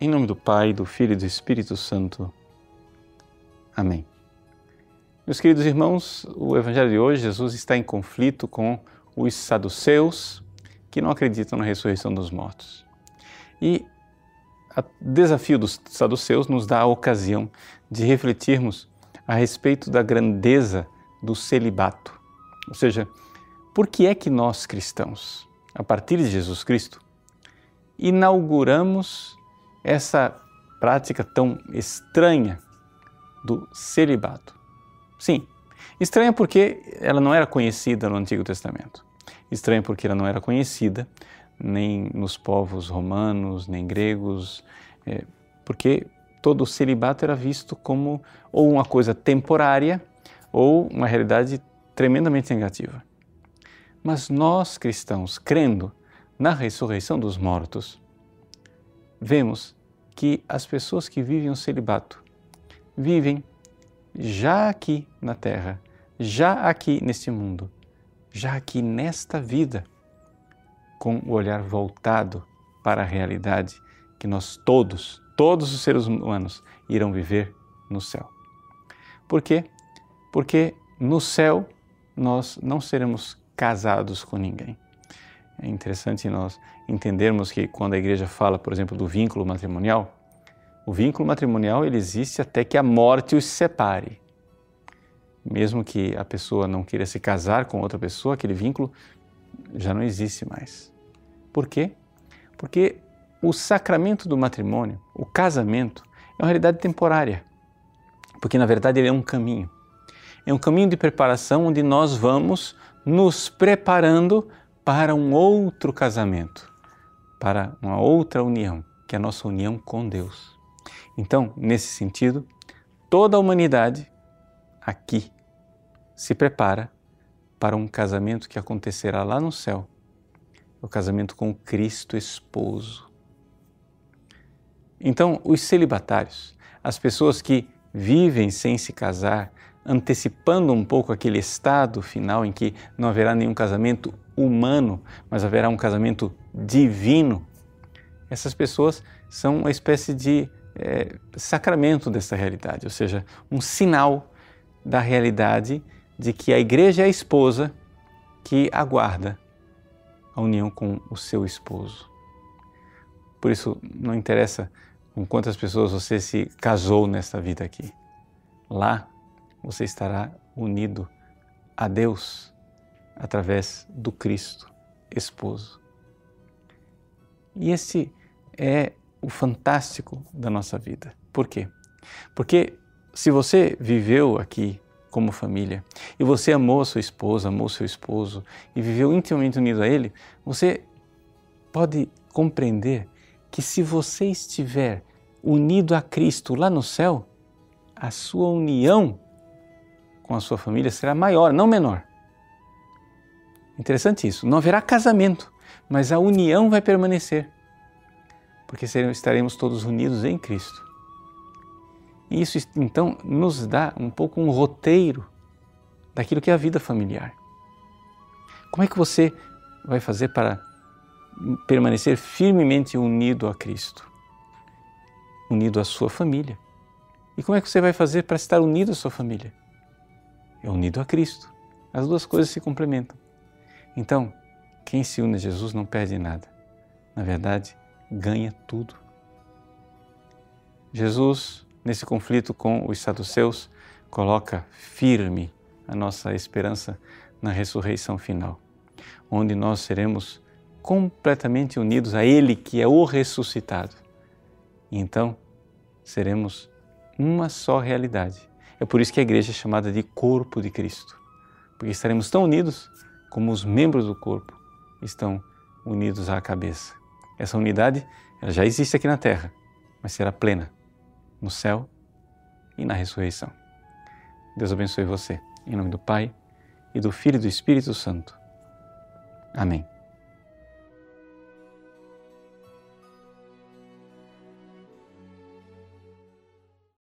Em nome do Pai, do Filho e do Espírito Santo. Amém. Meus queridos irmãos, o Evangelho de hoje, Jesus está em conflito com os saduceus que não acreditam na ressurreição dos mortos. E o desafio dos saduceus nos dá a ocasião de refletirmos a respeito da grandeza do celibato. Ou seja, por que é que nós cristãos, a partir de Jesus Cristo, inauguramos essa prática tão estranha do celibato. Sim, estranha porque ela não era conhecida no Antigo Testamento. Estranha porque ela não era conhecida nem nos povos romanos, nem gregos, é, porque todo o celibato era visto como ou uma coisa temporária ou uma realidade tremendamente negativa. Mas nós cristãos, crendo na ressurreição dos mortos, vemos que as pessoas que vivem o celibato vivem já aqui na Terra, já aqui neste mundo, já aqui nesta vida, com o olhar voltado para a realidade que nós todos, todos os seres humanos, irão viver no céu. Por quê? Porque no céu nós não seremos casados com ninguém. É interessante nós entendermos que quando a igreja fala, por exemplo, do vínculo matrimonial, o vínculo matrimonial ele existe até que a morte os separe. Mesmo que a pessoa não queira se casar com outra pessoa, aquele vínculo já não existe mais. Por quê? Porque o sacramento do matrimônio, o casamento, é uma realidade temporária. Porque na verdade ele é um caminho. É um caminho de preparação onde nós vamos nos preparando para um outro casamento, para uma outra união, que é a nossa união com Deus. Então, nesse sentido, toda a humanidade aqui se prepara para um casamento que acontecerá lá no céu o casamento com Cristo esposo. Então, os celibatários, as pessoas que vivem sem se casar, antecipando um pouco aquele estado final em que não haverá nenhum casamento humano, mas haverá um casamento divino, essas pessoas são uma espécie de é, sacramento dessa realidade, ou seja, um sinal da realidade de que a igreja é a esposa que aguarda a união com o seu esposo. Por isso, não interessa com quantas pessoas você se casou nesta vida aqui. Lá, você estará unido a Deus através do Cristo, esposo. E esse é o fantástico da nossa vida. Por quê? Porque se você viveu aqui como família e você amou a sua esposa, amou seu esposo e viveu intimamente unido a ele, você pode compreender que se você estiver unido a Cristo lá no céu, a sua união com a sua família será maior, não menor. Interessante isso. Não haverá casamento, mas a união vai permanecer, porque estaremos todos unidos em Cristo. E isso então nos dá um pouco um roteiro daquilo que é a vida familiar. Como é que você vai fazer para permanecer firmemente unido a Cristo? Unido à sua família. E como é que você vai fazer para estar unido à sua família? É unido a Cristo. As duas coisas se complementam. Então, quem se une a Jesus não perde nada. Na verdade, ganha tudo. Jesus, nesse conflito com os saduceus, coloca firme a nossa esperança na ressurreição final, onde nós seremos completamente unidos a Ele, que é o ressuscitado. E então seremos uma só realidade é por isso que a igreja é chamada de corpo de Cristo, porque estaremos tão unidos como os membros do corpo estão unidos à cabeça. Essa unidade ela já existe aqui na terra, mas será plena no céu e na ressurreição. Deus abençoe você. Em nome do Pai, e do Filho e do Espírito Santo. Amém.